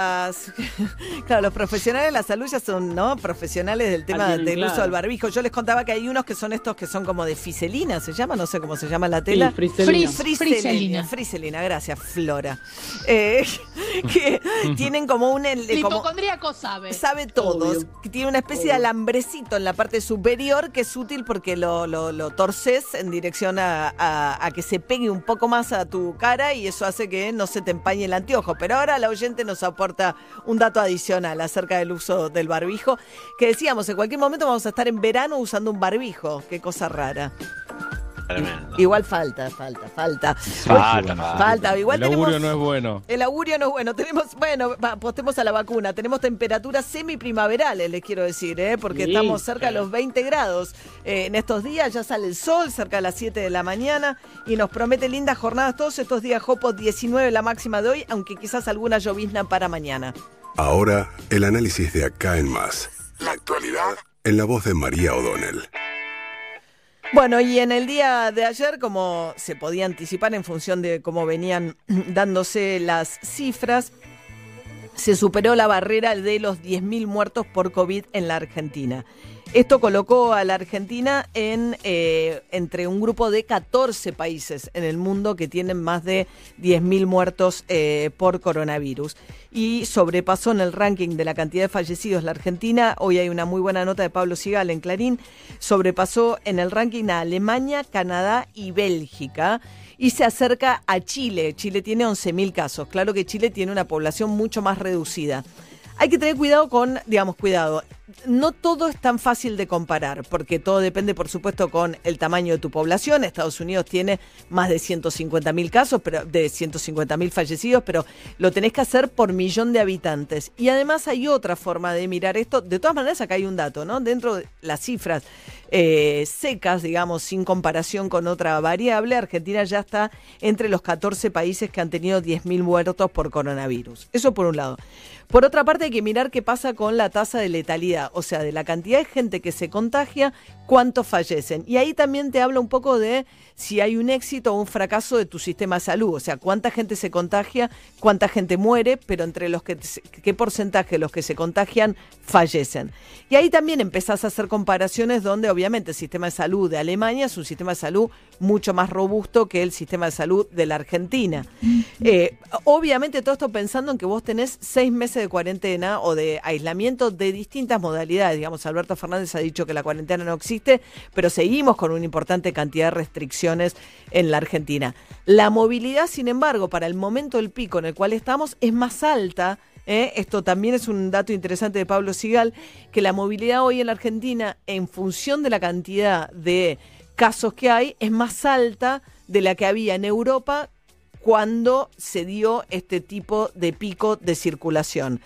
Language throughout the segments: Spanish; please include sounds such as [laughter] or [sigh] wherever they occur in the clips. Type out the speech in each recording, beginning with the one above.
[laughs] claro, los profesionales de la salud ya son, ¿no? Profesionales del tema del uso del barbijo. Yo les contaba que hay unos que son estos que son como de fiselina, se llama, no sé cómo se llama la tela. Sí, friselina. friselina. gracias, Flora. Eh, [laughs] que [laughs] tienen como un... El, hipocondríaco sabe. Sabe todos. Tiene una especie de alambrecito en la parte superior que es útil porque lo, lo, torces en dirección a, a que se pegue un poco más a tu cara y eso hace que no se te empañe el anteojo. Pero ahora la oyente nos aporta un dato adicional acerca del uso del barbijo, que decíamos, en cualquier momento vamos a estar en verano usando un barbijo, qué cosa rara. Igual falta, falta, falta. Falta, falta. Igual el augurio no es bueno. El augurio no es bueno. Tenemos, bueno, apostemos a la vacuna. Tenemos temperaturas semiprimaverales, les quiero decir, ¿eh? porque estamos cerca de los 20 grados. Eh, en estos días ya sale el sol, cerca de las 7 de la mañana, y nos promete lindas jornadas todos estos días. Jopo 19 la máxima de hoy, aunque quizás alguna llovizna para mañana. Ahora, el análisis de acá en más. La actualidad en la voz de María O'Donnell. Bueno, y en el día de ayer, como se podía anticipar en función de cómo venían [clears throat] dándose las cifras, se superó la barrera de los 10.000 muertos por COVID en la Argentina. Esto colocó a la Argentina en, eh, entre un grupo de 14 países en el mundo que tienen más de 10.000 muertos eh, por coronavirus. Y sobrepasó en el ranking de la cantidad de fallecidos la Argentina. Hoy hay una muy buena nota de Pablo Sigal en Clarín. Sobrepasó en el ranking a Alemania, Canadá y Bélgica y se acerca a Chile. Chile tiene 11.000 casos. Claro que Chile tiene una población mucho más reducida. Hay que tener cuidado con, digamos, cuidado no todo es tan fácil de comparar, porque todo depende, por supuesto, con el tamaño de tu población. Estados Unidos tiene más de 150 mil casos, pero de 150 mil fallecidos, pero lo tenés que hacer por millón de habitantes. Y además hay otra forma de mirar esto. De todas maneras, acá hay un dato, ¿no? Dentro de las cifras eh, secas, digamos, sin comparación con otra variable, Argentina ya está entre los 14 países que han tenido 10.000 muertos por coronavirus. Eso por un lado. Por otra parte, hay que mirar qué pasa con la tasa de letalidad, o sea, de la cantidad de gente que se contagia, cuántos fallecen. Y ahí también te habla un poco de si hay un éxito o un fracaso de tu sistema de salud, o sea, cuánta gente se contagia, cuánta gente muere, pero entre los que, qué porcentaje de los que se contagian fallecen. Y ahí también empezás a hacer comparaciones donde obviamente el sistema de salud de Alemania es un sistema de salud mucho más robusto que el sistema de salud de la Argentina. Eh, obviamente todo esto pensando en que vos tenés seis meses de cuarentena o de aislamiento de distintas modalidades. Digamos, Alberto Fernández ha dicho que la cuarentena no existe, pero seguimos con una importante cantidad de restricciones en la Argentina. La movilidad, sin embargo, para el momento del pico en el cual estamos es más alta. ¿Eh? Esto también es un dato interesante de Pablo Sigal, que la movilidad hoy en la Argentina, en función de la cantidad de casos que hay, es más alta de la que había en Europa cuando se dio este tipo de pico de circulación.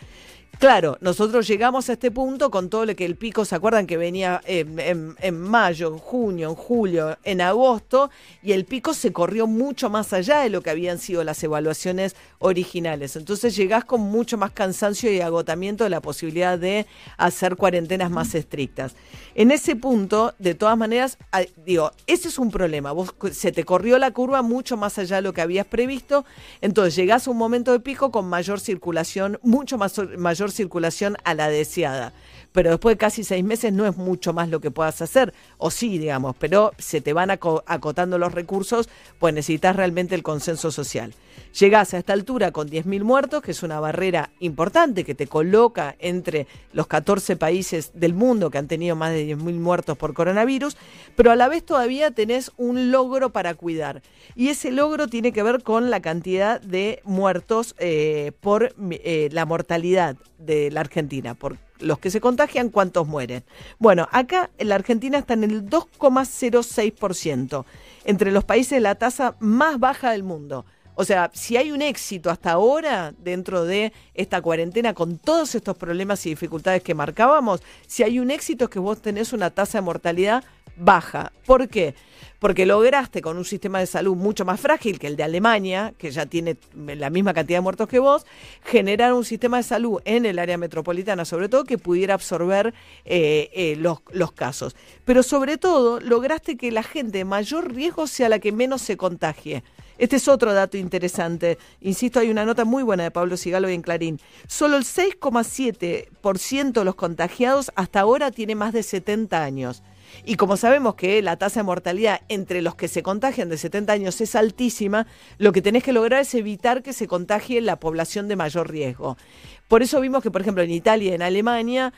Claro, nosotros llegamos a este punto con todo lo que el pico, ¿se acuerdan que venía en, mayo, en junio, en julio, en agosto? Y el pico se corrió mucho más allá de lo que habían sido las evaluaciones originales. Entonces llegás con mucho más cansancio y agotamiento de la posibilidad de hacer cuarentenas más estrictas. En ese punto, de todas maneras, digo, ese es un problema. Vos se te corrió la curva mucho más allá de lo que habías previsto. Entonces llegás a un momento de pico con mayor circulación, mucho más mayor circulación a la deseada. Pero después de casi seis meses no es mucho más lo que puedas hacer, o sí, digamos, pero se te van acotando los recursos, pues necesitas realmente el consenso social. Llegás a esta altura con 10.000 muertos, que es una barrera importante que te coloca entre los 14 países del mundo que han tenido más de 10.000 muertos por coronavirus, pero a la vez todavía tenés un logro para cuidar. Y ese logro tiene que ver con la cantidad de muertos eh, por eh, la mortalidad de la Argentina, por los que se contagian, cuántos mueren. Bueno, acá en la Argentina está en el 2,06%, entre los países la tasa más baja del mundo. O sea, si hay un éxito hasta ahora dentro de esta cuarentena con todos estos problemas y dificultades que marcábamos, si hay un éxito es que vos tenés una tasa de mortalidad baja. ¿Por qué? Porque lograste con un sistema de salud mucho más frágil que el de Alemania, que ya tiene la misma cantidad de muertos que vos, generar un sistema de salud en el área metropolitana, sobre todo, que pudiera absorber eh, eh, los, los casos. Pero sobre todo, lograste que la gente de mayor riesgo sea la que menos se contagie Este es otro dato interesante. Insisto, hay una nota muy buena de Pablo Sigalo en Clarín. Solo el 6,7% de los contagiados hasta ahora tiene más de 70 años. Y como sabemos que la tasa de mortalidad entre los que se contagian de 70 años es altísima, lo que tenés que lograr es evitar que se contagie la población de mayor riesgo. Por eso vimos que, por ejemplo, en Italia y en Alemania,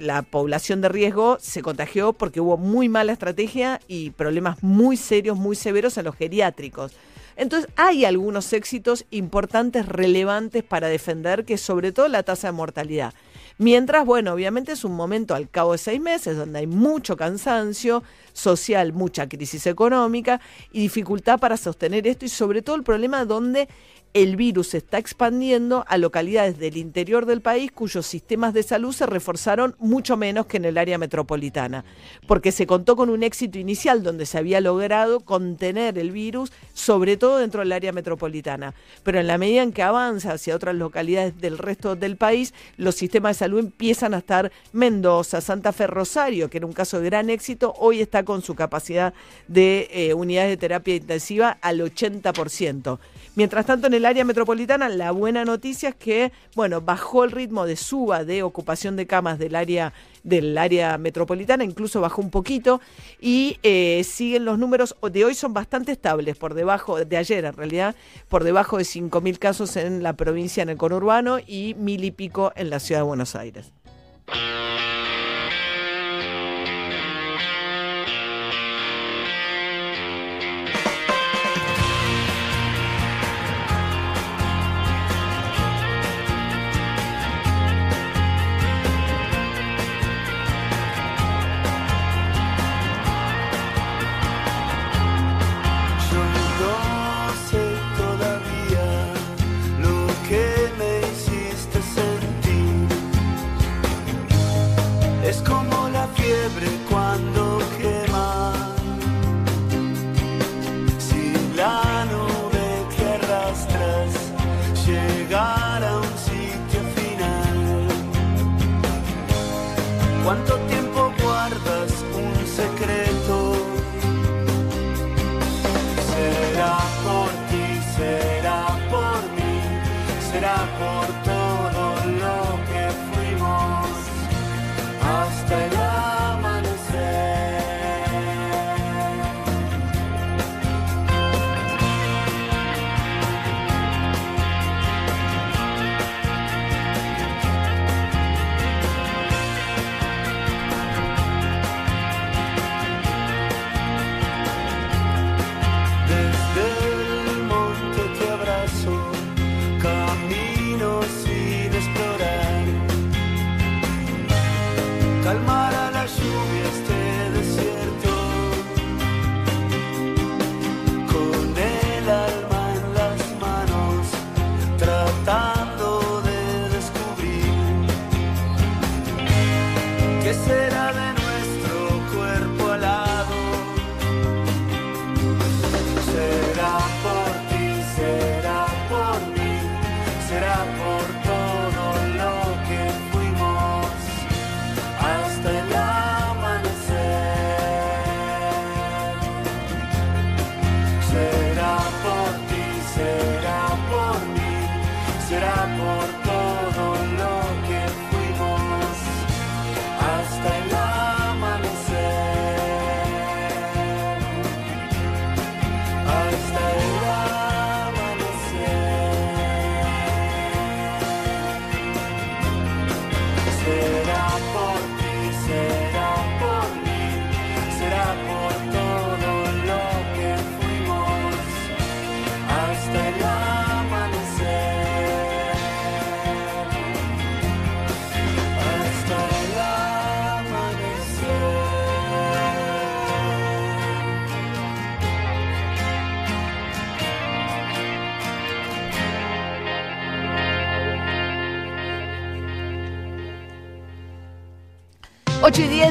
la población de riesgo se contagió porque hubo muy mala estrategia y problemas muy serios, muy severos en los geriátricos. Entonces hay algunos éxitos importantes, relevantes para defender, que sobre todo la tasa de mortalidad. Mientras, bueno, obviamente es un momento al cabo de seis meses donde hay mucho cansancio social, mucha crisis económica y dificultad para sostener esto y sobre todo el problema donde el virus se está expandiendo a localidades del interior del país cuyos sistemas de salud se reforzaron mucho menos que en el área metropolitana, porque se contó con un éxito inicial donde se había logrado contener el virus, sobre todo dentro del área metropolitana. Pero en la medida en que avanza hacia otras localidades del resto del país, los sistemas de salud empiezan a estar Mendoza, Santa Fe, Rosario, que era un caso de gran éxito, hoy está con su capacidad de eh, unidades de terapia intensiva al 80%. Mientras tanto, en el área metropolitana, la buena noticia es que, bueno, bajó el ritmo de suba de ocupación de camas del área del área metropolitana, incluso bajó un poquito y eh, siguen los números de hoy son bastante estables, por debajo de ayer en realidad, por debajo de 5.000 casos en la provincia en el conurbano y mil y pico en la ciudad de Buenos Aires. 8 y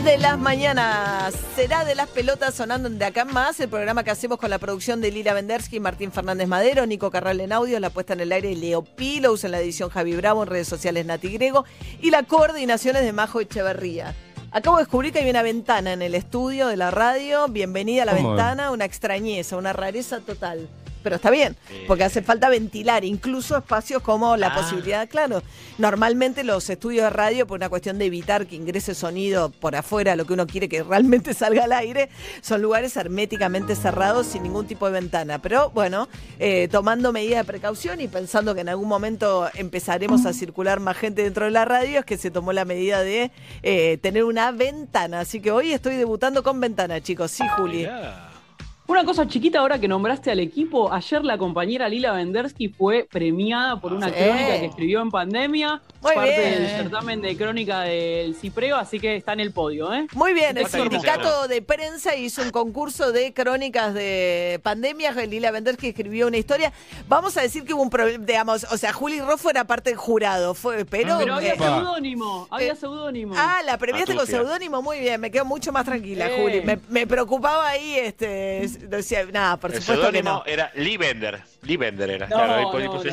10 de las mañanas. Será de las pelotas sonando de acá más el programa que hacemos con la producción de Lila Vendersky, Martín Fernández Madero, Nico Carral en audio, la puesta en el aire de Leo Pilos, en la edición Javi Bravo, en redes sociales Nati Grego y la coordinación es de Majo Echeverría. Acabo de descubrir que hay una ventana en el estudio de la radio. Bienvenida a la ventana, una extrañeza, una rareza total. Pero está bien, porque hace falta ventilar incluso espacios como la ah. posibilidad, claro, normalmente los estudios de radio, por una cuestión de evitar que ingrese sonido por afuera, lo que uno quiere que [laughs] realmente salga al aire, son lugares herméticamente cerrados sin ningún tipo de ventana. Pero bueno, eh, tomando medidas de precaución y pensando que en algún momento empezaremos a circular más gente dentro de la radio, es que se tomó la medida de eh, tener una ventana. Así que hoy estoy debutando con ventana, chicos. Sí, Juli. Una cosa chiquita ahora que nombraste al equipo, ayer la compañera Lila Vendersky fue premiada por una crónica que escribió en pandemia, parte del certamen de crónica del Cipreo, así que está en el podio. ¿eh? Muy bien, el sindicato de prensa hizo un concurso de crónicas de pandemia, Lila Vendersky escribió una historia. Vamos a decir que hubo un problema, digamos, o sea, Juli Roffo era parte del jurado, fue, pero... pero había seudónimo, había eh, seudónimo. Ah, la premiaste con seudónimo, muy bien, me quedo mucho más tranquila, Juli. Me, me preocupaba ahí, este decía, nada, por supuesto que no. Era Lee Bender. Lee Bender era. No, claro,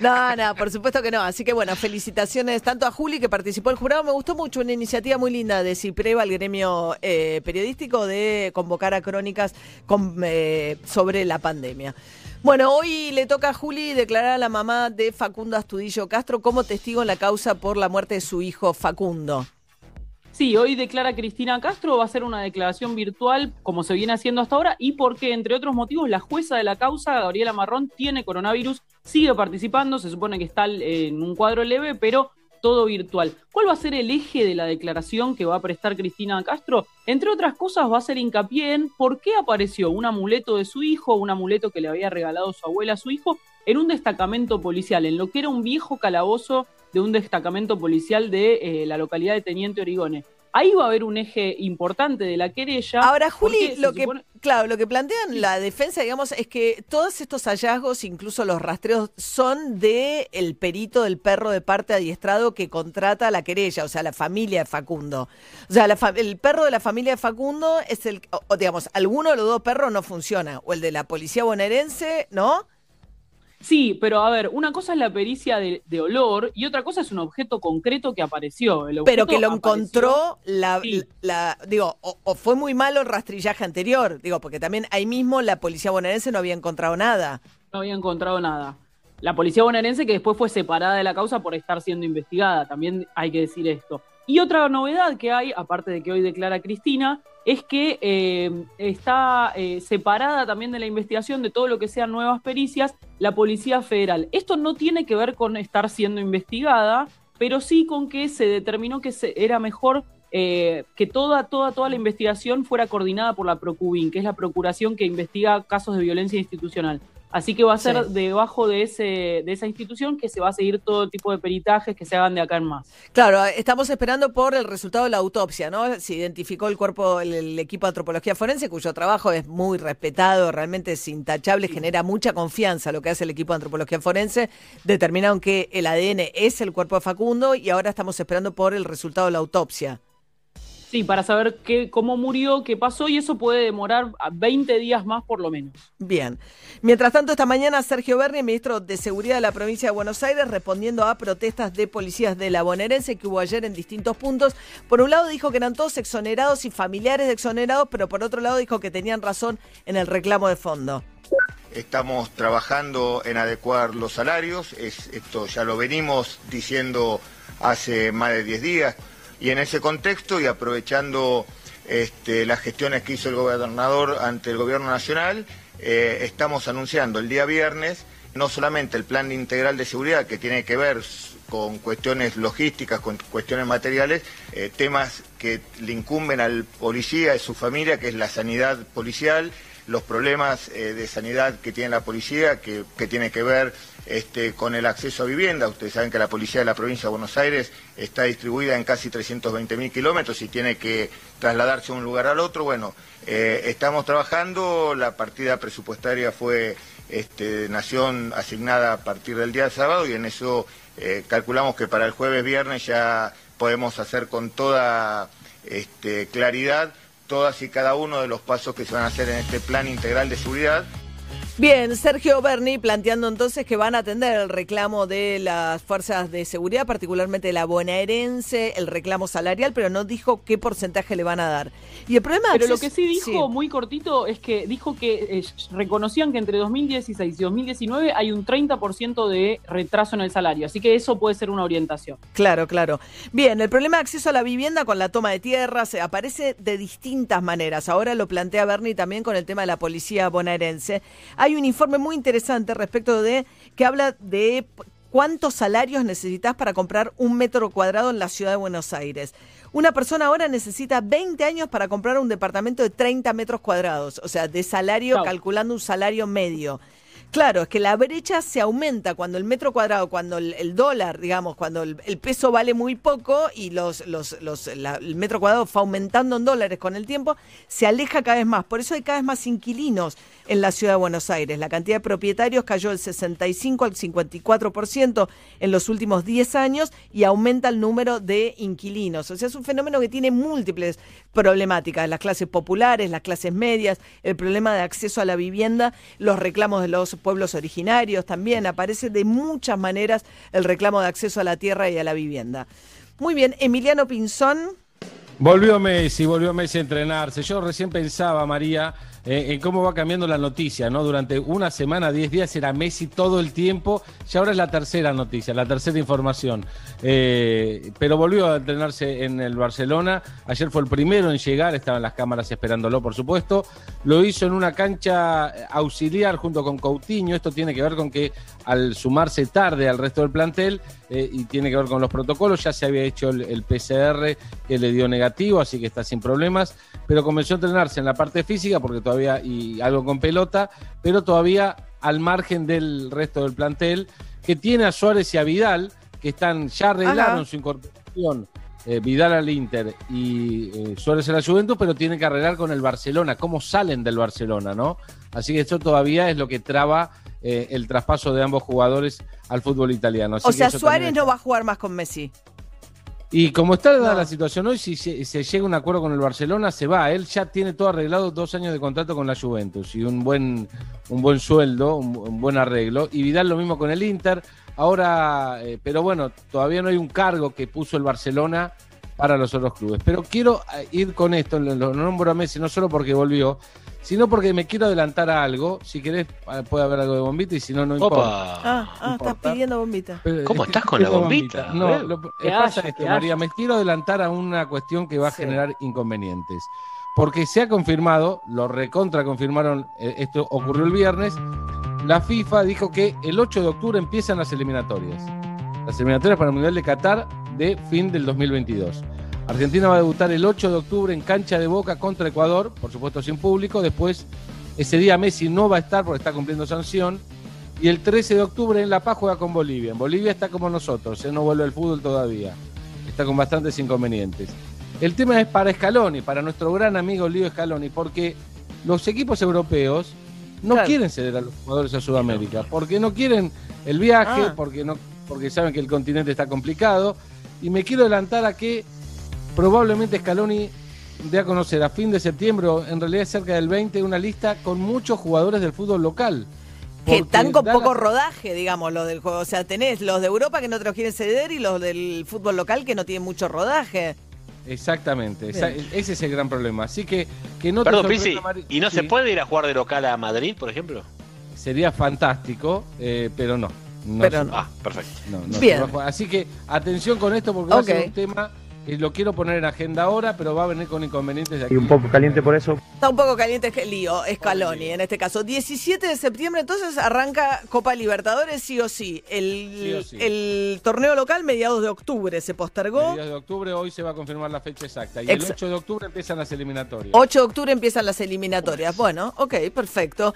no, no, por supuesto que no. Así que bueno, felicitaciones tanto a Juli que participó el jurado. Me gustó mucho, una iniciativa muy linda de Cipreva, el gremio eh, periodístico, de convocar a crónicas eh, sobre la pandemia. Bueno, hoy le toca a Juli declarar a la mamá de Facundo Astudillo Castro como testigo en la causa por la muerte de su hijo Facundo. Sí, hoy declara Cristina Castro, va a ser una declaración virtual como se viene haciendo hasta ahora y porque, entre otros motivos, la jueza de la causa, Gabriela Marrón, tiene coronavirus, sigue participando, se supone que está en un cuadro leve, pero todo virtual. ¿Cuál va a ser el eje de la declaración que va a prestar Cristina Castro? Entre otras cosas, va a ser hincapié en por qué apareció un amuleto de su hijo, un amuleto que le había regalado su abuela a su hijo, en un destacamento policial, en lo que era un viejo calabozo de un destacamento policial de eh, la localidad de Teniente Origone. Ahí va a haber un eje importante de la querella. Ahora, Juli, lo que, claro, lo que plantean la defensa, digamos, es que todos estos hallazgos, incluso los rastreos, son de el perito del perro de parte adiestrado que contrata la querella, o sea, la familia de Facundo. O sea, el perro de la familia de Facundo es el, o, digamos, alguno de los dos perros no funciona, o el de la policía bonaerense, ¿no? Sí, pero a ver, una cosa es la pericia de, olor y otra cosa es un objeto concreto que apareció. pero que lo encontró la, digo, o, fue muy malo el rastrillaje anterior, digo, porque también ahí mismo la policía bonaerense no había encontrado nada. No había encontrado nada. La policía bonaerense que después fue separada de la causa por estar siendo investigada, también hay que decir esto. Y otra novedad que hay, aparte de que hoy declara Cristina, es que eh, está eh, separada también de la investigación de todo lo que sean nuevas pericias la Policía Federal. Esto no tiene que ver con estar siendo investigada, pero sí con que se determinó que era mejor eh, que toda, toda, toda la investigación fuera coordinada por la Procubin, que es la procuración que investiga casos de violencia institucional. Así que va a ser debajo de, ese, de esa institución que se va a seguir todo tipo de peritajes que se hagan de acá en más. Claro, estamos esperando por el resultado de la autopsia, ¿no? Se identificó el cuerpo, el, equipo de antropología forense, cuyo trabajo es muy respetado, realmente es intachable, genera mucha confianza lo que hace el equipo de antropología forense. Determinaron que el ADN es el cuerpo de Facundo y ahora estamos esperando por el resultado de la autopsia. Sí, para saber qué, cómo murió, qué pasó, y eso puede demorar 20 días más por lo menos. Bien. Mientras tanto, esta mañana Sergio Berni, ministro de Seguridad de la provincia de Buenos Aires, respondiendo a protestas de policías de la bonaerense que hubo ayer en distintos puntos. Por un lado dijo que eran todos exonerados y familiares de exonerados, pero por otro lado dijo que tenían razón en el reclamo de fondo. Estamos trabajando en adecuar los salarios, es, esto ya lo venimos diciendo hace más de 10 días. Y en ese contexto y aprovechando este, las gestiones que hizo el gobernador ante el gobierno nacional, eh, estamos anunciando el día viernes no solamente el plan integral de seguridad que tiene que ver con cuestiones logísticas, con cuestiones materiales, eh, temas que le incumben al policía y su familia, que es la sanidad policial, los problemas eh, de sanidad que tiene la policía, que, tiene que ver este, con el acceso a vivienda. Ustedes saben que la policía de la provincia de Buenos Aires está distribuida en casi 320.000 kilómetros y tiene que trasladarse de un lugar al otro. Bueno, eh, estamos trabajando, la partida presupuestaria fue este, Nación asignada a partir del día sábado y en eso eh, calculamos que para el jueves viernes ya podemos hacer con toda este, claridad todas y cada uno de los pasos que se van a hacer en este plan integral de seguridad. Bien, Sergio Berni planteando entonces que van a atender el reclamo de las fuerzas de seguridad, particularmente la bonaerense, el reclamo salarial, pero no dijo qué porcentaje le van a dar. Y el problema Pero lo que sí dijo muy cortito es que dijo que eh, reconocían que entre 2016 y 2019 hay un 30% de retraso en el salario, así que eso puede ser una orientación. Claro, claro. Bien, el problema de acceso a la vivienda con la toma de tierras aparece de distintas maneras. Ahora lo plantea Berni también con el tema de la policía bonaerense. Hay un informe muy interesante respecto de que habla de cuántos salarios necesitas para comprar un metro cuadrado en la ciudad de Buenos Aires. Una persona ahora necesita 20 años para comprar un departamento de 30 metros cuadrados, o sea, de salario, calculando un salario medio. Claro, es que la brecha se aumenta cuando el metro cuadrado, cuando el, dólar, digamos, cuando el, peso vale muy poco y los, los, los el metro cuadrado fue aumentando en dólares con el tiempo, se aleja cada vez más. Por eso hay cada vez más inquilinos en la ciudad de Buenos Aires. La cantidad de propietarios cayó del 65 al 54% en los últimos 10 años y aumenta el número de inquilinos. O sea, es un fenómeno que tiene múltiples problemáticas. Las clases populares, las clases medias, el problema de acceso a la vivienda, los reclamos de los pueblos originarios también. Aparece de muchas maneras el reclamo de acceso a la tierra y a la vivienda. Muy bien, Emiliano Pinzón. Volvió Messi, volvió Messi a entrenarse. Yo recién pensaba, María, eh, en cómo va cambiando la noticia, ¿no? Durante una semana, diez días era Messi todo el tiempo, y ahora es la tercera noticia, la tercera información. Eh, pero volvió a entrenarse en el Barcelona, ayer fue el primero en llegar, estaban las cámaras esperándolo, por supuesto. Lo hizo en una cancha auxiliar junto con Coutinho, esto tiene que ver con que al sumarse tarde al resto del plantel, eh, y tiene que ver con los protocolos, ya se había hecho el, el PCR que le dio negativo, así que está sin problemas, pero comenzó a entrenarse en la parte física porque todavía y algo con pelota, pero todavía al margen del resto del plantel, que tiene a Suárez y a Vidal, que están ya arreglaron su incorporación. Eh, Vidal al Inter y eh, Suárez a la Juventus, pero tienen que arreglar con el Barcelona, cómo salen del Barcelona, ¿no? Así que esto todavía es lo que traba eh, el traspaso de ambos jugadores al fútbol italiano. o sea, Suárez no va a jugar más con Messi. Y como está la situación hoy, si se, llega a un acuerdo con el Barcelona, se va. Él ya tiene todo arreglado, dos años de contrato con la Juventus y un buen, un buen sueldo, un, buen arreglo. Y Vidal lo mismo con el Inter. Ahora, eh, pero bueno, todavía no hay un cargo que puso el Barcelona para los otros clubes. Pero quiero eh, ir con esto, lo, lo nombro a Messi no solo porque volvió, sino porque me quiero adelantar a algo. Si querés, ah, puede haber algo de bombita y si no, no importa. Ah, ah estás pidiendo bombita. ¿Cómo estás con la bombita? No, lo que pasa es María, me quiero adelantar a una cuestión que va a generar inconvenientes. Porque se ha confirmado, lo recontra confirmaron, eh, esto ocurrió el viernes, la FIFA dijo que el 8 de octubre empiezan las eliminatorias. Las eliminatorias para el Mundial de Qatar de fin del 2022. Argentina va a debutar el 8 de octubre en cancha de Boca contra Ecuador, por supuesto sin público. Después, ese día Messi no va a estar porque está cumpliendo sanción. Y el 13 de octubre en La Paz juega con Bolivia. En Bolivia está como nosotros, él no vuelve al fútbol todavía. Está con bastantes inconvenientes. El tema es para Scaloni, para nuestro gran amigo Lío Scaloni, porque los equipos europeos no quieren ceder a los jugadores a Sudamérica, porque no quieren el viaje, ah. porque, no, porque saben que el continente está complicado. Y me quiero adelantar a que probablemente Scaloni dé a conocer a fin de septiembre, en realidad cerca del 20, una lista con muchos jugadores del fútbol local. Que están con poco rodaje, digamos, los del juego. O sea, tenés los de Europa que no te los quieren ceder y los del fútbol local que no tienen mucho rodaje. Exactamente, ese es el gran problema. Así que, que no Perdón, ¿y no se puede ir a jugar de local a Madrid, por ejemplo? Sería fantástico, eh, pero no. Pero no. Ah, perfecto. Bien. Así que atención con esto porque va a ser un tema y lo quiero poner en agenda ahora, pero va a venir con inconvenientes de aquí. Y un poco caliente por eso. Está un poco caliente el lío, Scaloni en este caso. 17 de septiembre entonces arranca Copa Libertadores sí o sí. El, el torneo local mediados de octubre se postergó. Mediados de octubre, hoy se va a confirmar la fecha exacta. Y el 8 de octubre empiezan las eliminatorias. 8 de octubre empiezan las eliminatorias. Bueno, ok, perfecto.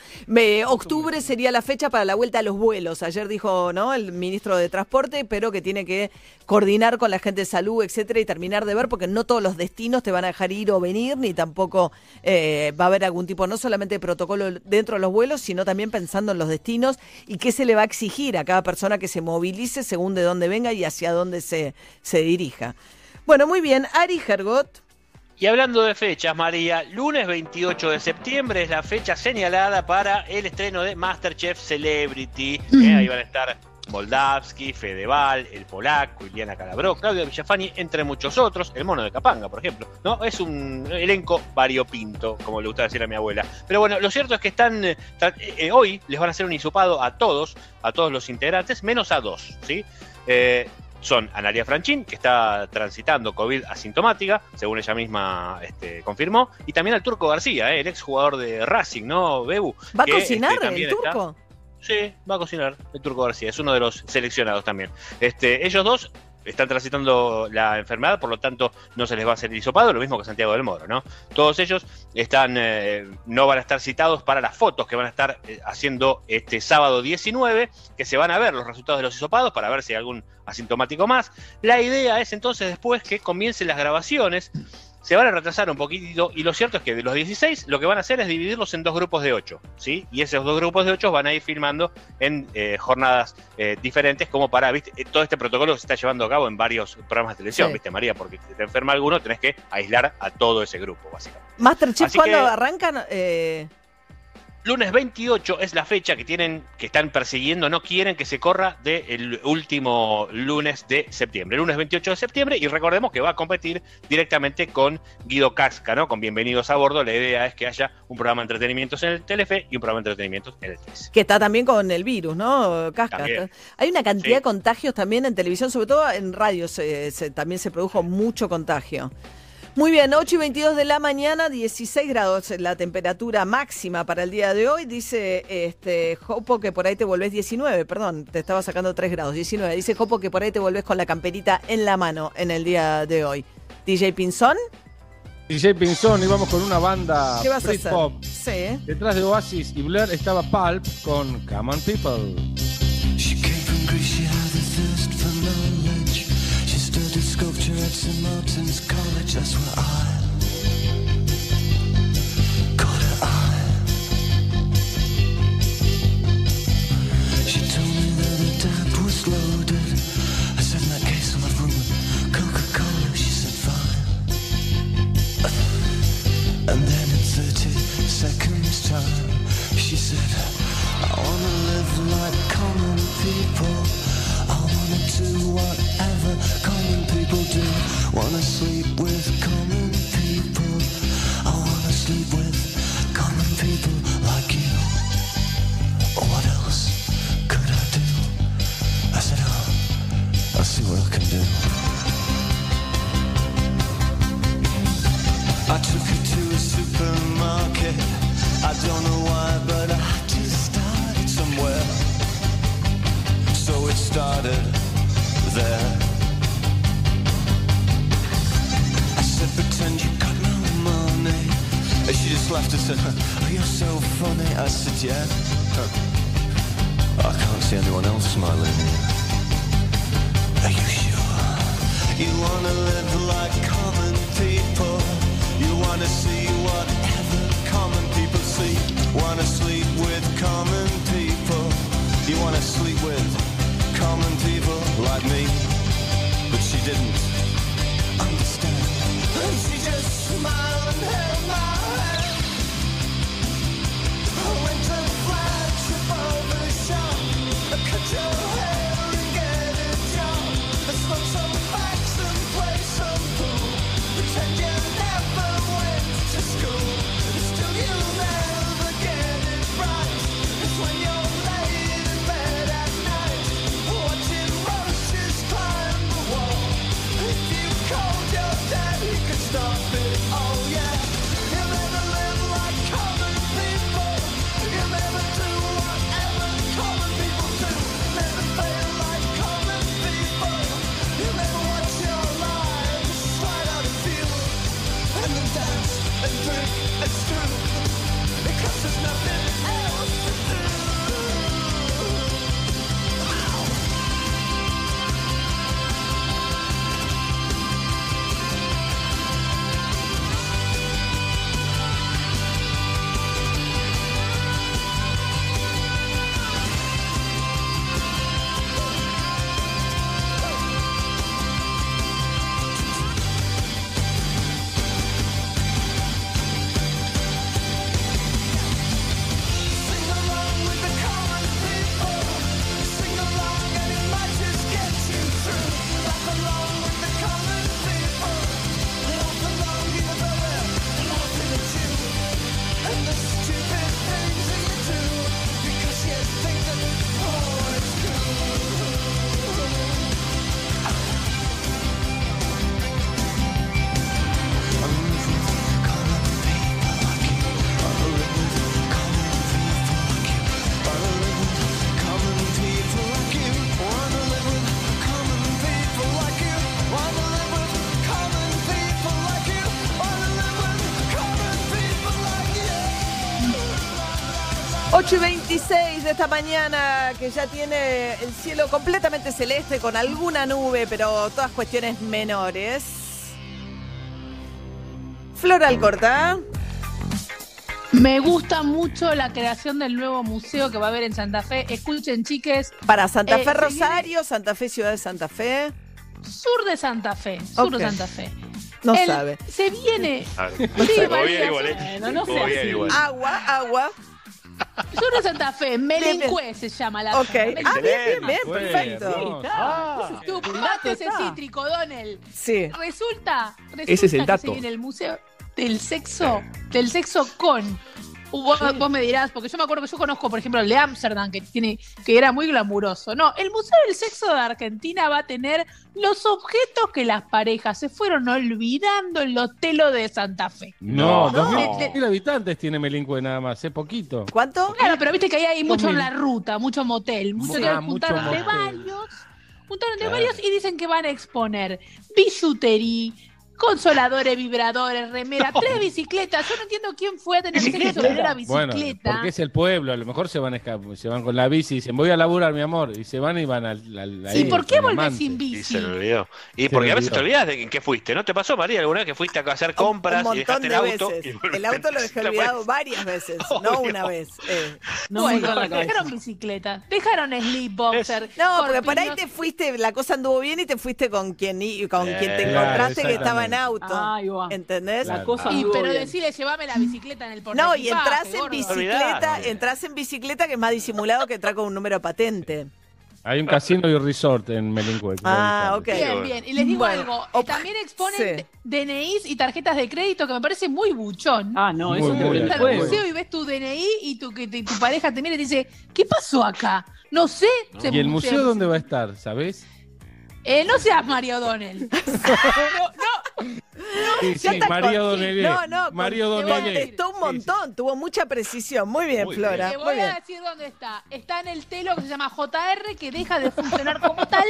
octubre sería la fecha para la vuelta a los vuelos. Ayer dijo ¿no? el ministro de Transporte, pero que tiene que coordinar con la gente de salud, etcétera, y terminar de ver porque no todos los destinos te van a dejar ir o venir, ni tampoco eh, va a haber algún tipo, no solamente de protocolo dentro de los vuelos, sino también pensando en los destinos y qué se le va a exigir a cada persona que se movilice según de dónde venga y hacia dónde se, se dirija. Bueno, muy bien. Ari Gergot. Y hablando de fechas, María, lunes 28 de septiembre es la fecha señalada para el estreno de Masterchef Celebrity. Eh, ahí van a estar Moldavski, Fedeval, el polaco, Iliana Calabró, Claudia Villafani, entre muchos otros, el mono de Capanga, por ejemplo. ¿no? Es un elenco variopinto, como le gusta decir a mi abuela. Pero bueno, lo cierto es que están, eh, eh, hoy les van a hacer un hisopado a todos, a todos los integrantes, menos a dos, ¿sí? Eh, son Analia Franchín, que está transitando COVID asintomática, según ella misma este, confirmó, y también al Turco García, el ex jugador de Racing, ¿no, Bebu? ¿Va a cocinar este, el Turco? Sí, va a cocinar el Turco García, es uno de los seleccionados también. Este, ellos dos están transitando la enfermedad, por lo tanto no se les va a hacer hisopado, lo mismo que Santiago del Moro, ¿no? Todos ellos están, eh, no van a estar citados para las fotos que van a estar eh, haciendo este sábado 19, que se van a ver los resultados de los hisopados para ver si hay algún asintomático más. La idea es entonces después que comiencen las grabaciones se van a retrasar un poquitito y lo cierto es que de los 16 lo que van a hacer es dividirlos en dos grupos de 8, ¿sí? Y esos dos grupos de 8 van a ir filmando en eh, jornadas eh, diferentes como para, ¿viste? Eh, todo este protocolo se está llevando a cabo en varios programas de televisión, ¿viste, María? Porque si te enferma alguno tenés que aislar a todo ese grupo, básicamente. Masterchef, ¿cuándo arrancan? Lunes 28 es la fecha que tienen, que están persiguiendo, no quieren que se corra del último lunes de septiembre. Lunes 28 de septiembre, y recordemos que va a competir directamente con Guido Casca, ¿no? Con Bienvenidos a Bordo. La idea es que haya un programa de entretenimientos en el Telefe y un programa de entretenimientos en el 3. Que está también con el virus, ¿no? Casca. Hay una cantidad de contagios también en televisión, sobre todo en radio también se produjo mucho contagio. Muy bien, 8 y 22 de la mañana, 16 grados la temperatura máxima para el día de hoy. Dice este Jopo que por ahí te volvés 19, perdón, te estaba sacando 3 grados, 19. Dice Jopo que por ahí te volvés con la camperita en la mano en el día de hoy. DJ Pinzón. DJ Pinzón, íbamos con una banda ¿Qué vas a hacer? pop. Sí. Detrás de Oasis y Blair estaba Pulp con Come on People. She came from Greece, she had a thirst for knowledge. She studied sculpture at St. Martin's College, that's where I caught her eye. She told me that the dab was loaded. I said, in that case, I'm a room Coca-Cola. She said, fine. And then in 30 seconds time, she said, I wanna live like common people. I wanna do whatever common people do. Wanna sleep I don't know why, but I just started somewhere. So it started there. I said, pretend you got no money. And she just laughed and said, you're so funny. I said, yeah. I can't see anyone else smiling. Are you sure? You wanna live like common people. You wanna see Wanna sleep with common people. You wanna sleep with common people like me. But she didn't understand. And she just smiled and held my hand. I went to flagship over shop. I cut 8 y 26 de esta mañana, que ya tiene el cielo completamente celeste con alguna nube, pero todas cuestiones menores. Flor Alcorta. Me gusta mucho la creación del nuevo museo que va a haber en Santa Fe. Escuchen, chiques. Para Santa Eh, Fe Rosario, Santa Fe Ciudad de Santa Fe. Sur de Santa Fe. Sur de Santa Fe. No El- sabe. Se viene. Ah, Sí, [laughs] igual, ¿eh? Bueno, no sé. Agua, agua. Sur de Santa Fe. Melincue se llama la Ok. zona. Ah, bien, bien, bien, perfecto. hermoso. Ah, Tu mate ese cítrico, Donel. Sí. Resulta, resulta Ese es el que dato. se viene el museo del sexo, del sexo con. Vos, vos me dirás, porque yo me acuerdo que yo conozco, por ejemplo, el de Ámsterdam, que tiene, que era muy glamuroso. No, el Museo del Sexo de Argentina va a tener los objetos que las parejas se fueron olvidando en los telos de Santa Fe. No, No. 2.000 habitantes tiene Melincue nada más, es poquito. ¿Cuánto? Claro, pero viste que ahí hay mucho en 2000. la ruta, mucho motel, mucho Ah, que mucho juntaron de motel. varios, juntaron de Claro. varios y dicen que van a exponer billutería, consoladores, vibradores, remera, tres bicicletas. Yo no entiendo quién fue a tener sexo en una Bueno, bicicleta. porque es el pueblo, a lo mejor se van, a esca- se van con la bici y dicen voy a laburar, mi amor, y se van y van al... al ¿Y ahí, por qué volvés sin Y bici? se lo olvidó. Y Se porque a veces te olvidas de qué fuiste. ¿No te pasó, María, alguna vez que fuiste a hacer compras un y montón dejaste [laughs] de el auto? veces. y El auto lo dejé [laughs] olvidado varias veces, [laughs] no una vez. eh. no bueno, en la dejaron bicicleta, dejaron slipboxer. No, porque por ahí te fuiste, la cosa anduvo bien y te fuiste con quien, i- con Eh, quien te claro, encontraste que estaba en auto. Ahí va. ¿Entendés? La cosa Y, pero bien. decirle, llévame la bicicleta en el No, y entras en gordo. bicicleta, entras en bicicleta que es más disimulado que entrar con un número patente. Hay un casino y un resort en Melincue. Ah, ok. Bien, bien. Y les digo Bueno, algo, también exponen sí. DNIs y tarjetas de crédito que me parece muy buchón. Ah, no, Muy eso fuego. museo y ves tu DNI y tu, que te- tu pareja te mira y te dice, ¿qué pasó acá? No sé. ¿Y el museo dónde va a estar, sabes? Eh, no seas Mario O'Donnell. [laughs] no, no. Sí, con- Donelé. No, no, Mario Donelé. contestó un montón, tuvo mucha precisión. Muy bien, Muy Flora. Te Muy voy bien. a decir dónde está. Está en el telo que se llama JR, que deja de funcionar como tal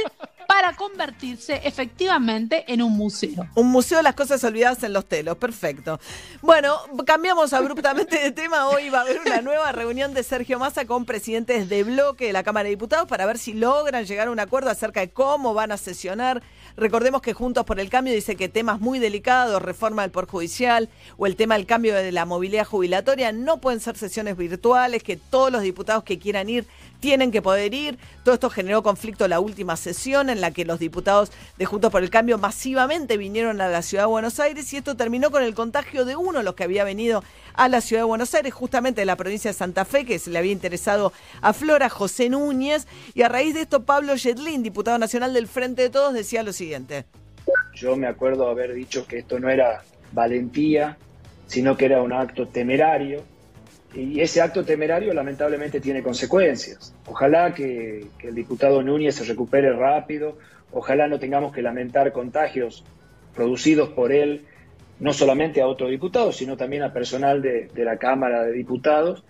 para convertirse efectivamente en un museo. Un museo de las cosas olvidadas en los telos, perfecto. Bueno, cambiamos abruptamente de tema. Hoy va a haber una nueva reunión de Sergio Massa con presidentes de bloque de la Cámara de Diputados para ver si logran llegar a un acuerdo acerca de cómo van a sesionar. Recordemos que Juntos por el Cambio dice que temas muy delicados, reforma del Poder Judicial o el tema del cambio de la movilidad jubilatoria, no pueden ser sesiones virtuales, que todos los diputados que quieran ir tienen que poder ir. Todo esto generó conflicto la última sesión en la que los diputados de Juntos por el Cambio masivamente vinieron a la ciudad de Buenos Aires y esto terminó con el contagio de uno de los que había venido a la ciudad de Buenos Aires, justamente de la provincia de Santa Fe, que se le había interesado a Flora, José Núñez. Y a raíz de esto, Pablo Yetlin, diputado nacional del Frente de Todos, decía lo siguiente. Yo me acuerdo haber dicho que esto no era valentía, sino que era un acto temerario. Y ese acto temerario lamentablemente tiene consecuencias. Ojalá que, que el diputado Núñez se recupere rápido, ojalá no tengamos que lamentar contagios producidos por él, no solamente a otros diputados, sino también a personal de, la Cámara de Diputados.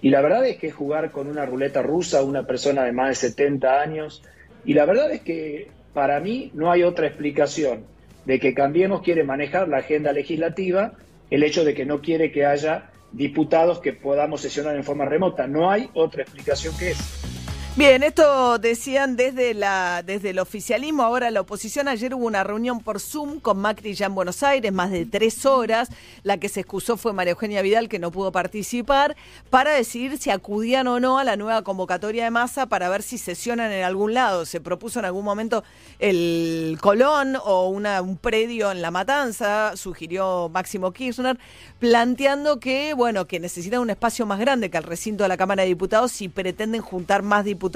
Y la verdad es que jugar con una ruleta rusa una persona de más de 70 años, y la verdad es que para mí no hay otra explicación de que Cambiemos quiere manejar la agenda legislativa, el hecho de que no quiere que haya diputados que podamos sesionar en forma remota. No hay otra explicación que esa. Bien, esto decían desde, la, desde el oficialismo, ahora la oposición. Ayer hubo una reunión por Zoom con Macri ya en Buenos Aires, más de tres horas. La que se excusó fue María Eugenia Vidal, que no pudo participar, para decidir si acudían o no a la nueva convocatoria de masa para ver si sesionan en algún lado. Se propuso en algún momento el Colón o un predio en La Matanza, sugirió Máximo Kirchner, planteando que, bueno, que necesitan un espacio más grande que el recinto de la Cámara de Diputados si pretenden juntar más diputados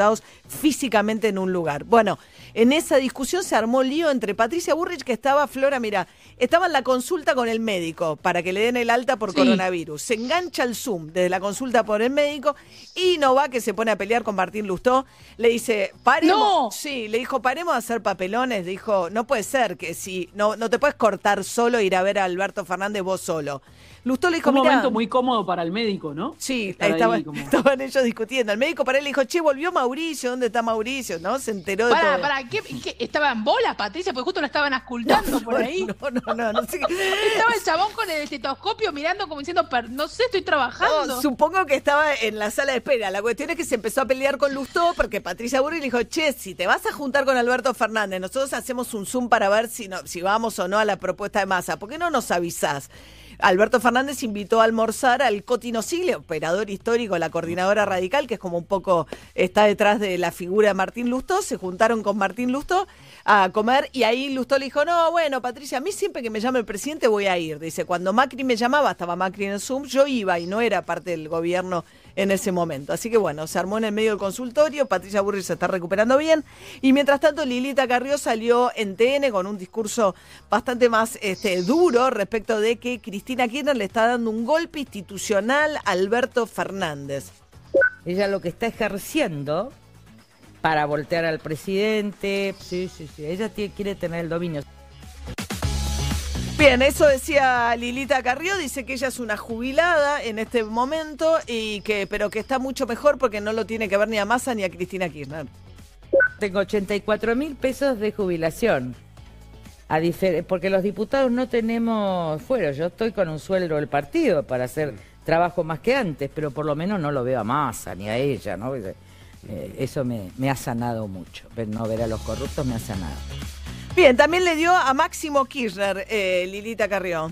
físicamente en un lugar. Bueno, en esa discusión se armó lío entre Patricia Burrich, que estaba, Flora, mira, estaba en la consulta con el médico para que le den el alta por Sí. coronavirus. Se engancha el Zoom desde la consulta por el médico y no va que se pone a pelear con Martín Lustó. Le dice, paremos. ¡No! Sí, le dijo, paremos de hacer papelones. Dijo, no puede ser que si no, no te puedes cortar solo e ir a ver a Alberto Fernández vos solo. Lustó le dijo, Un momento muy cómodo para el médico, ¿no? Sí, Estar ahí estaban, como- estaban ellos discutiendo. El médico para él le dijo, che, volvió Mauricio, ¿dónde está Mauricio? ¿No? Se enteró de Para, todo. para, ¿qué, qué- estaba en bola, Patricia? Porque justo la estaban [laughs] ascultando por ahí. No, no, no. Estaba el chabón con el estetoscopio mirando como diciendo, "Per- no sé, estoy trabajando. No, supongo que estaba en la sala de espera. La cuestión es que se empezó a pelear con Lustó porque Patricia Burri le dijo, che, si te vas a juntar con Alberto Fernández, nosotros hacemos un Zoom para ver si, no, si vamos o no a la propuesta de masa. ¿Por qué no nos avisás? Alberto Fernández invitó a almorzar al Cotino Sigle, operador histórico la coordinadora radical, que es como un poco está detrás de la figura de Martín Lustó. Se juntaron con Martín Lustó a comer y ahí Lustó le dijo, no, bueno, Patricia, a mí siempre que me llame el presidente voy a ir. Dice, cuando Macri me llamaba, estaba Macri en el Zoom, yo iba y no era parte del gobierno en ese momento. Así que bueno, se armó en el medio del consultorio, Patricia Burri se está recuperando bien y mientras tanto Lilita Carrió salió en TN con un discurso bastante más este, duro respecto de que Cristina Kirchner le está dando un golpe institucional a Alberto Fernández. Ella lo que está ejerciendo para voltear al presidente, sí, sí, sí, ella tiene- quiere tener el dominio. Bien, eso decía Lilita Carrió, dice que ella es una jubilada en este momento y que pero que está mucho mejor porque no lo tiene que ver ni a Massa ni a Cristina Kirchner. Tengo 84 mil pesos de jubilación. A porque los diputados no tenemos fuero. Yo estoy con un sueldo del partido para hacer trabajo más que antes, pero por lo menos no lo veo a Massa ni a ella, ¿no? Eh, eso me, me ha sanado mucho. No ver a los corruptos me ha sanado. Bien, también le dio a Máximo Kirchner, eh, Lilita Carrió.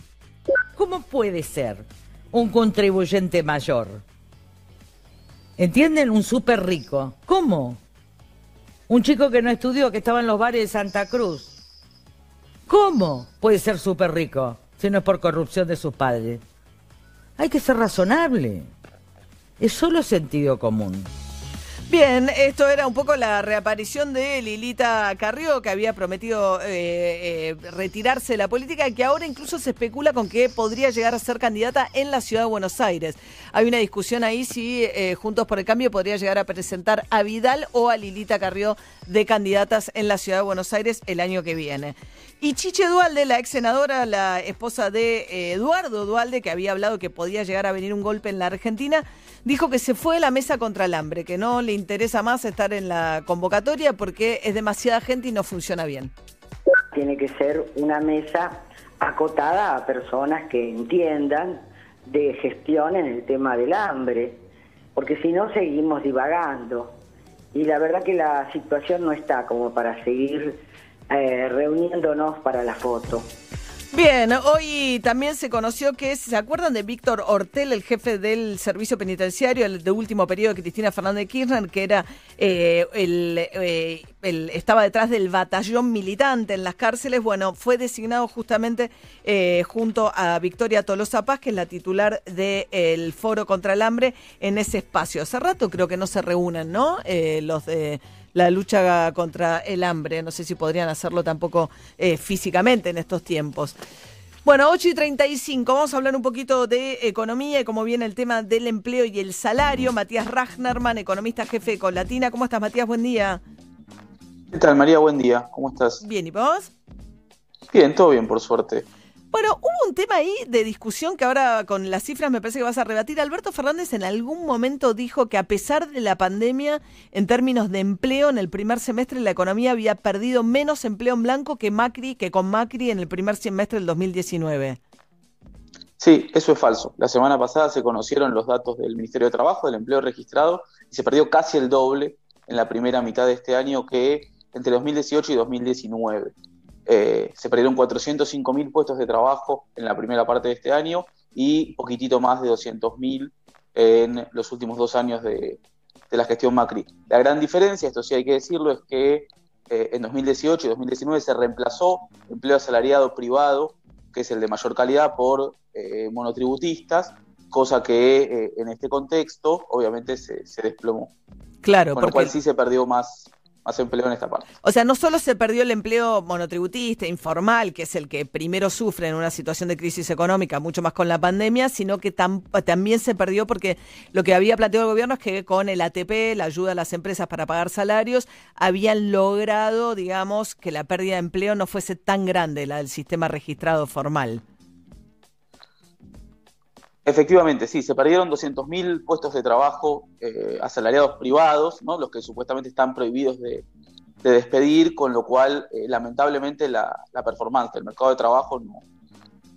¿Cómo puede ser un contribuyente mayor? ¿Entienden? Un súper rico. ¿Cómo? Un chico que no estudió, que estaba en los bares de Santa Cruz. ¿Cómo puede ser súper rico si no es por corrupción de sus padres? Hay que ser razonable. Es solo sentido común. Bien, esto era un poco la reaparición de Lilita Carrió, que había prometido eh, eh, retirarse de la política que ahora incluso se especula con que podría llegar a ser candidata en la ciudad de Buenos Aires. Hay una discusión ahí si eh, Juntos por el Cambio podría llegar a presentar a Vidal o a Lilita Carrió de candidatas en la ciudad de Buenos Aires el año que viene. Y Chiche Dualde, la ex senadora, la esposa de eh, Eduardo Dualde, que había hablado que podía llegar a venir un golpe en la Argentina, dijo que se fue de la mesa contra el hambre, que no le interesa más estar en la convocatoria porque es demasiada gente y no funciona bien. Tiene que ser una mesa acotada a personas que entiendan de gestión en el tema del hambre, porque si no seguimos divagando. Y la verdad que la situación no está como para seguir eh, reuniéndonos para la foto. Bien, hoy también se conoció que, ¿se acuerdan de Víctor Hortel, el jefe del servicio penitenciario, de último periodo de Cristina Fernández de Kirchner, que era eh, el, eh, el- estaba detrás del batallón militante en las cárceles? Bueno, fue designado justamente eh, junto a Victoria Tolosa Paz, que es la titular del Foro contra el Hambre, en ese espacio. Hace rato creo que no se reúnen, ¿no? Eh, los de la lucha contra el hambre. No sé si podrían hacerlo tampoco eh, físicamente en estos tiempos. Bueno, 8 y 35, vamos a hablar un poquito de economía y cómo viene el tema del empleo y el salario. Matías Ragnerman, economista jefe de Colatina. ¿Cómo estás, Matías? Buen día. ¿Qué tal, María? Buen día. ¿Cómo estás? Bien, ¿y vos? Bien, todo bien, por suerte. Bueno, hubo un tema ahí de discusión que ahora con las cifras me parece que vas a rebatir. Alberto Fernández en algún momento dijo que a pesar de la pandemia, en términos de empleo, en el primer semestre la economía había perdido menos empleo en blanco que Macri, que con Macri en el primer semestre del 2019. Sí, eso es falso. La semana pasada se conocieron los datos del Ministerio de Trabajo, del empleo registrado, y se perdió casi el doble en la primera mitad de este año que entre 2018 y 2019. Eh, se perdieron 405 mil puestos de trabajo en la primera parte de este año y poquitito más de 200 mil en los últimos dos años de, de la gestión Macri. La gran diferencia, esto sí hay que decirlo, es que eh, en 2018 y 2019 se reemplazó empleo asalariado privado, que es el de mayor calidad, por eh, monotributistas, cosa que en este contexto obviamente se, se desplomó. Claro, Con lo porque cual sí se perdió más, más empleo en esta parte. O sea, no solo se perdió el empleo monotributista, informal, que es el que primero sufre en una situación de crisis económica, mucho más con la pandemia, sino que tam- también se perdió porque lo que había planteado el gobierno es que con el ATP, la ayuda a las empresas para pagar salarios, habían logrado, digamos, que la pérdida de empleo no fuese tan grande, la del sistema registrado formal. Efectivamente, sí, se perdieron 200.000 puestos de trabajo eh, asalariados privados, ¿no? los que supuestamente están prohibidos de, despedir, con lo cual, eh, lamentablemente, la, performance del mercado de trabajo no,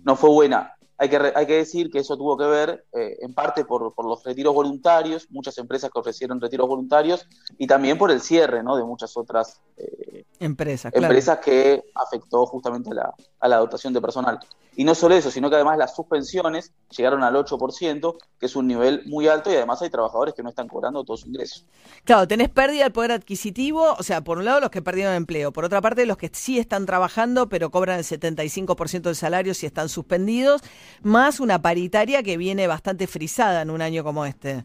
no fue buena. Hay que, hay que decir que eso tuvo que ver eh, en parte por, los retiros voluntarios, muchas empresas que ofrecieron retiros voluntarios, y también por el cierre ¿no? de muchas otras eh, empresas, empresas que afectó justamente a la, a la dotación de personal. Y no solo eso, sino que además las suspensiones llegaron al 8%, que es un nivel muy alto y además hay trabajadores que no están cobrando todos sus ingresos. Claro, tenés pérdida del poder adquisitivo, o sea, por un lado los que perdieron empleo, por otra parte los que sí están trabajando pero cobran el 75% del salario si están suspendidos, más una paritaria que viene bastante frisada en un año como este.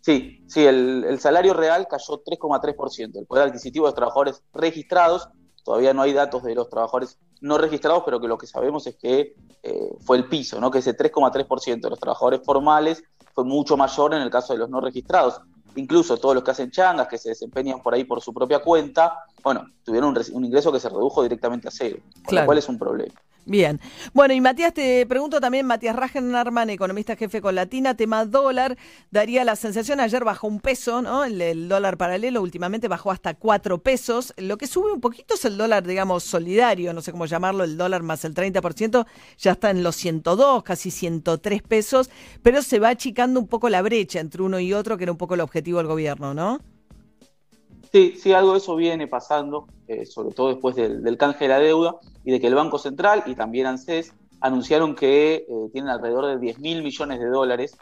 Sí, sí, el, salario real cayó 3,3%, el poder adquisitivo de los trabajadores registrados Todavía no hay datos de los trabajadores no registrados, pero que lo que sabemos es que eh, fue el piso, ¿no? que ese 3,3% de los trabajadores formales fue mucho mayor en el caso de los no registrados. Incluso todos los que hacen changas, que se desempeñan por ahí por su propia cuenta, bueno, tuvieron un, ingreso que se redujo directamente a cero, lo cual es un problema. Bien. Bueno, y Matías, te pregunto también, Matías Ragenarman, economista jefe con Latina, tema dólar, daría la sensación, ayer bajó un peso, ¿no? El, dólar paralelo últimamente bajó hasta cuatro pesos. Lo que sube un poquito es el dólar, digamos, solidario, no sé cómo llamarlo, el dólar más el 30%, ya está en los 102, casi 103 pesos, pero se va achicando un poco la brecha entre uno y otro, que era un poco el objetivo del gobierno, ¿no? Sí, sí, algo de eso viene pasando, eh, sobre todo después del, canje de la deuda y de que el Banco Central y también ANSES anunciaron que eh, tienen alrededor de 10 mil millones de dólares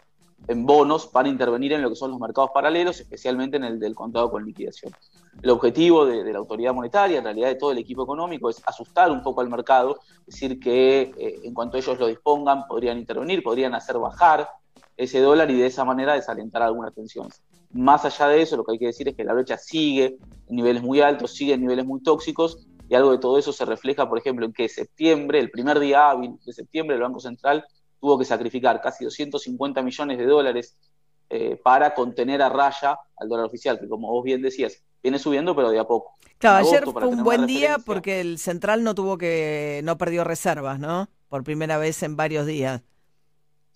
en bonos para intervenir en lo que son los mercados paralelos, especialmente en el del contado con liquidación. El objetivo de, la autoridad monetaria, en realidad de todo el equipo económico, es asustar un poco al mercado, decir que eh, en cuanto ellos lo dispongan podrían intervenir, podrían hacer bajar ese dólar y de esa manera desalentar algunas tensiones. Más allá de eso, lo que hay que decir es que la brecha sigue en niveles muy altos, sigue en niveles muy tóxicos, y algo de todo eso se refleja, por ejemplo, en que septiembre, el primer día hábil de septiembre, el Banco Central tuvo que sacrificar casi 250 millones de dólares eh, para contener a raya al dólar oficial, que como vos bien decías, viene subiendo, pero de a poco. Claro, ayer fue un buen día porque el Central no tuvo que, no perdió reservas, ¿no? Por primera vez en varios días.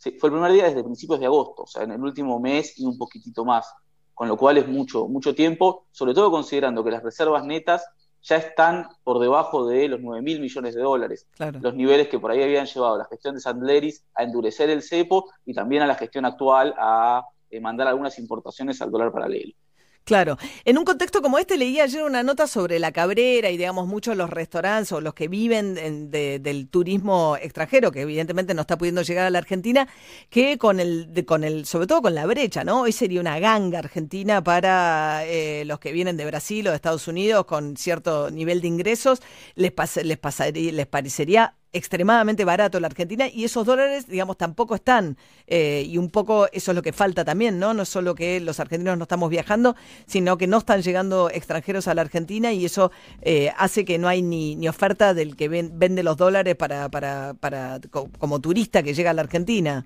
Sí, fue el primer día desde principios de agosto, o sea, en el último mes y un poquitito más, con lo cual es mucho, mucho tiempo, sobre todo considerando que las reservas netas ya están por debajo de los 9 mil millones de dólares, los niveles que por ahí habían llevado la gestión de Sandleris a endurecer el cepo y también a la gestión actual a eh, mandar algunas importaciones al dólar paralelo. Claro. En un contexto como este, leí ayer una nota sobre la Cabrera y, digamos, muchos de los restaurantes o los que viven del turismo extranjero, que evidentemente no está pudiendo llegar a la Argentina, que con el, con el sobre todo con la brecha, ¿no? Hoy sería una ganga argentina para eh, los que vienen de Brasil o de Estados Unidos con cierto nivel de ingresos, les, les, pasaría, les parecería extremadamente barato la Argentina y esos dólares, digamos, tampoco están. Eh, y un poco eso es lo que falta también, ¿no? No solo que los argentinos no estamos viajando, sino que no están llegando extranjeros a la Argentina y eso eh, hace que no hay ni, oferta del que vende los dólares para, como turista que llega a la Argentina.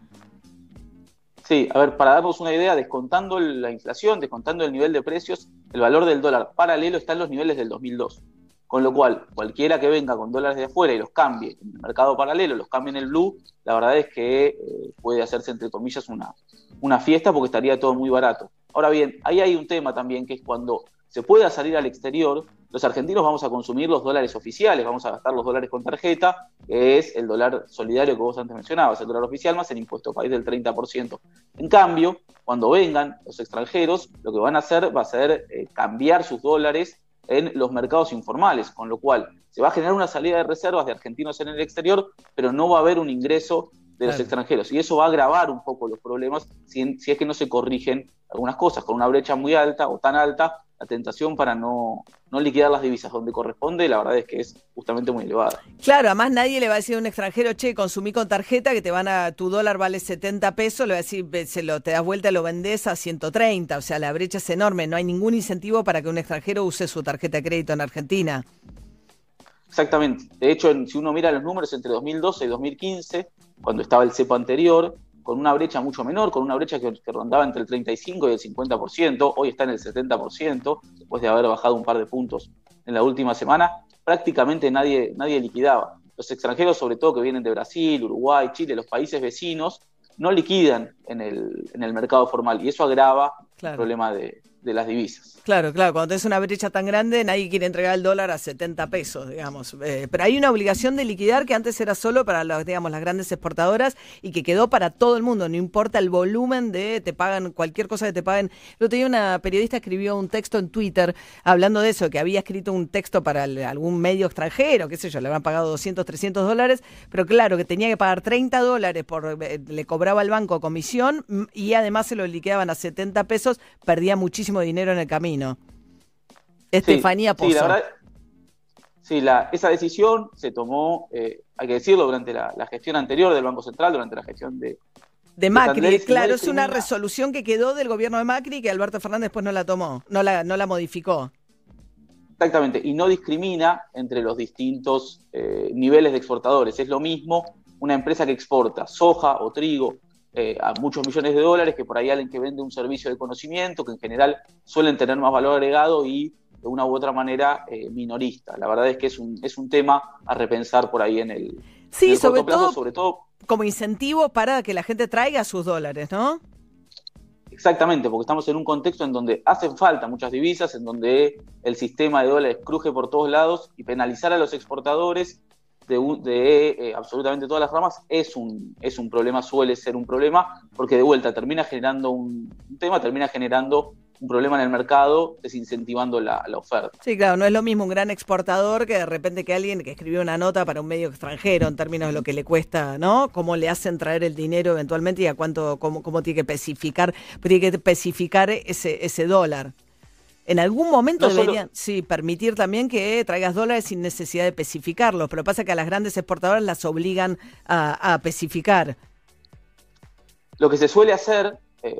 Sí, a ver, para darnos una idea, descontando la inflación, descontando el nivel de precios, el valor del dólar paralelo está en los niveles del 2002. Con lo cual, cualquiera que venga con dólares de afuera y los cambie en el mercado paralelo, los cambie en el blue, la verdad es que eh, puede hacerse, entre comillas, una, una fiesta porque estaría todo muy barato. Ahora bien, ahí hay un tema también que es cuando se pueda salir al exterior, los argentinos vamos a consumir los dólares oficiales, vamos a gastar los dólares con tarjeta, que es el dólar solidario que vos antes mencionabas, el dólar oficial más el impuesto país del 30%. En cambio, cuando vengan los extranjeros, lo que van a hacer va a ser eh, cambiar sus dólares en los mercados informales, con lo cual se va a generar una salida de reservas de argentinos en el exterior, pero no va a haber un ingreso de los extranjeros. Y eso va a agravar un poco los problemas si, si, es que no se corrigen algunas cosas. Con una brecha muy alta o tan alta, la tentación para no, no liquidar las divisas donde corresponde, la verdad es que es justamente muy elevada. Claro, además nadie le va a decir a un extranjero, che, consumí con tarjeta que te van a, tu dólar vale 70 pesos, le va a decir, se lo, te das vuelta y lo vendés a 130, o sea, la brecha es enorme, no hay ningún incentivo para que un extranjero use su tarjeta de crédito en Argentina. Exactamente. De hecho, si uno mira los números entre 2012 y 2015, cuando estaba el cepo anterior, con una brecha mucho menor, con una brecha que, rondaba entre el 35 y el 50%, hoy está en el 70%, después de haber bajado un par de puntos en la última semana, prácticamente nadie, nadie liquidaba. Los extranjeros, sobre todo que vienen de Brasil, Uruguay, Chile, los países vecinos, no liquidan en el, en el mercado formal y eso agrava Claro. el problema de, de las divisas. Claro, claro, cuando tenés una brecha tan grande, nadie quiere entregar el dólar a 70 pesos, digamos. Eh, pero hay una obligación de liquidar que antes era solo para los, digamos, las grandes exportadoras y que quedó para todo el mundo, no importa el volumen de te pagan cualquier cosa que te paguen. El otro día una periodista escribió un texto en Twitter hablando de eso, que había escrito un texto para algún medio extranjero, qué sé yo, le habían pagado 200, 300 dólares, pero claro, que tenía que pagar 30 dólares por eh, le cobraba al banco comisión mm, y además se lo liquidaban a 70 pesos, perdía muchísimo dinero en el camino. Estefanía Sí, Pozo. Sí, la verdad, sí, la- esa decisión se tomó, eh, hay que decirlo, durante la, la gestión anterior del Banco Central, durante la gestión de, de Macri, claro, es una resolución que quedó del gobierno de Macri que Alberto Fernández después no la tomó, no la, no la modificó. Exactamente, y no discrimina entre los distintos eh, niveles de exportadores. Es lo mismo una empresa que exporta soja o trigo eh, a muchos millones de dólares que por ahí alguien que vende un servicio de conocimiento, que en general suelen tener más valor agregado y de una u otra manera eh, minorista. La verdad es que es un, es un tema a repensar por ahí en el, en Sí, el sobre corto plazo, todo sobre todo como incentivo para que la gente traiga sus dólares, ¿no? Exactamente, porque estamos en un contexto en donde hacen falta muchas divisas, en donde el sistema de dólares cruje por todos lados y penalizar a los exportadores de, eh, absolutamente todas las ramas es un, es un problema, suele ser un problema, porque de vuelta termina generando un, un tema, termina generando un problema en el mercado, desincentivando la, la oferta. Sí, claro, no es lo mismo un gran exportador que de repente que alguien que escribió una nota para un medio extranjero en términos de lo que le cuesta, ¿no? Cómo le hacen traer el dinero eventualmente y a cuánto, cómo, cómo tiene que especificar, tiene que especificar ese, ese dólar. En algún momento No solo- deberían, sí, permitir también que traigas dólares sin necesidad de especificarlos, pero pasa que a las grandes exportadoras las obligan a, a especificar. Lo que se suele hacer, eh,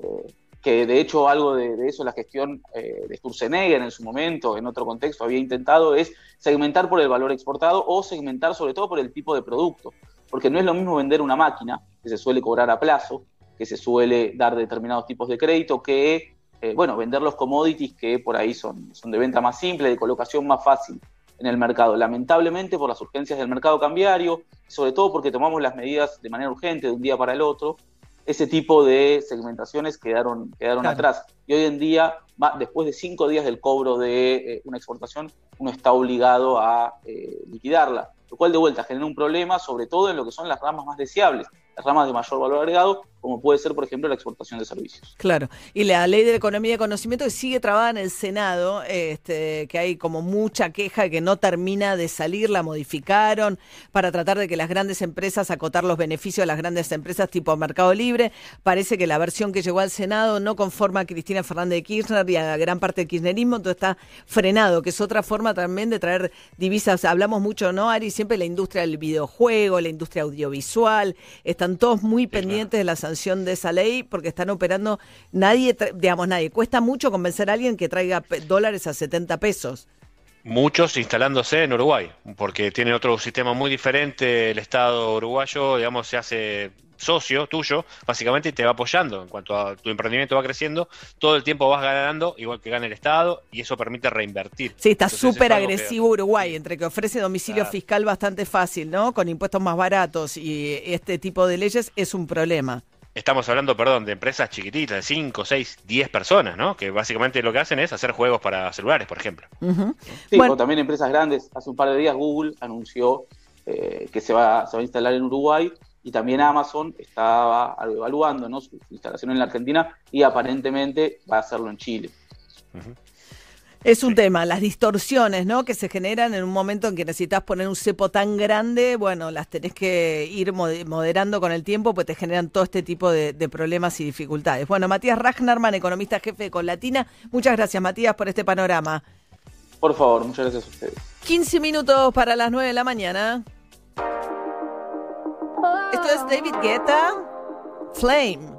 que de hecho algo de, de eso la gestión eh, de Sturzenegger en su momento, en otro contexto, había intentado, es segmentar por el valor exportado o segmentar sobre todo por el tipo de producto. Porque no es lo mismo vender una máquina, que se suele cobrar a plazo, que se suele dar determinados tipos de crédito, que, eh, bueno, vender los commodities que por ahí son, son de venta más simple, de colocación más fácil en el mercado. Lamentablemente por las urgencias del mercado cambiario, sobre todo porque tomamos las medidas de manera urgente de un día para el otro, ese tipo de segmentaciones quedaron, quedaron Claro. atrás. Y hoy en día, después de cinco días del cobro de eh, una exportación, uno está obligado a eh, liquidarla, lo cual de vuelta genera un problema, sobre todo en lo que son las ramas más deseables, ramas de mayor valor agregado, como puede ser, por ejemplo, la exportación de servicios. Claro, y la ley de economía y conocimiento que sigue trabada en el Senado, este, que hay como mucha queja que no termina de salir, la modificaron para tratar de que las grandes empresas, acotar los beneficios de las grandes empresas tipo Mercado Libre. Parece que la versión que llegó al Senado no conforma a Cristina Fernández de Kirchner y a gran parte del kirchnerismo, entonces está frenado, que es otra forma también de traer divisas. Hablamos mucho, ¿no, Ari? Siempre la industria del videojuego, la industria audiovisual, están todos muy pendientes de la sanción de esa ley porque están operando, nadie, digamos, nadie, cuesta mucho convencer a alguien que traiga dólares a 70 pesos. Muchos instalándose en Uruguay, porque tiene otro sistema muy diferente. El Estado uruguayo, digamos, se hace socio tuyo, básicamente, y te va apoyando. En cuanto a tu emprendimiento va creciendo, todo el tiempo vas ganando, igual que gana el Estado, y eso permite reinvertir. Sí, está es súper que- agresivo Uruguay, entre que ofrece domicilio Claro. fiscal bastante fácil, ¿no? Con impuestos más baratos y este tipo de leyes es un problema. Estamos hablando, perdón, de empresas chiquititas, de 5, 6, 10 personas, ¿no? Que básicamente lo que hacen es hacer juegos para celulares, por ejemplo. Sí, Bueno. o también empresas grandes. Hace un par de días Google anunció eh, que se va, se va a instalar en Uruguay y también Amazon estaba evaluando ¿no? su, instalación en la Argentina y aparentemente va a hacerlo en Chile. Es un tema, las distorsiones, ¿no? Que se generan en un momento en que necesitas poner un cepo tan grande, bueno, las tenés que ir mode- moderando con el tiempo, pues te generan todo este tipo de, de problemas y dificultades. Bueno, Matías Ragnarman, economista jefe de Conlatina, muchas gracias, Matías, por este panorama. Por favor, muchas gracias a ustedes. 15 minutos para las 9 de la mañana. Esto es David Guetta, Flame.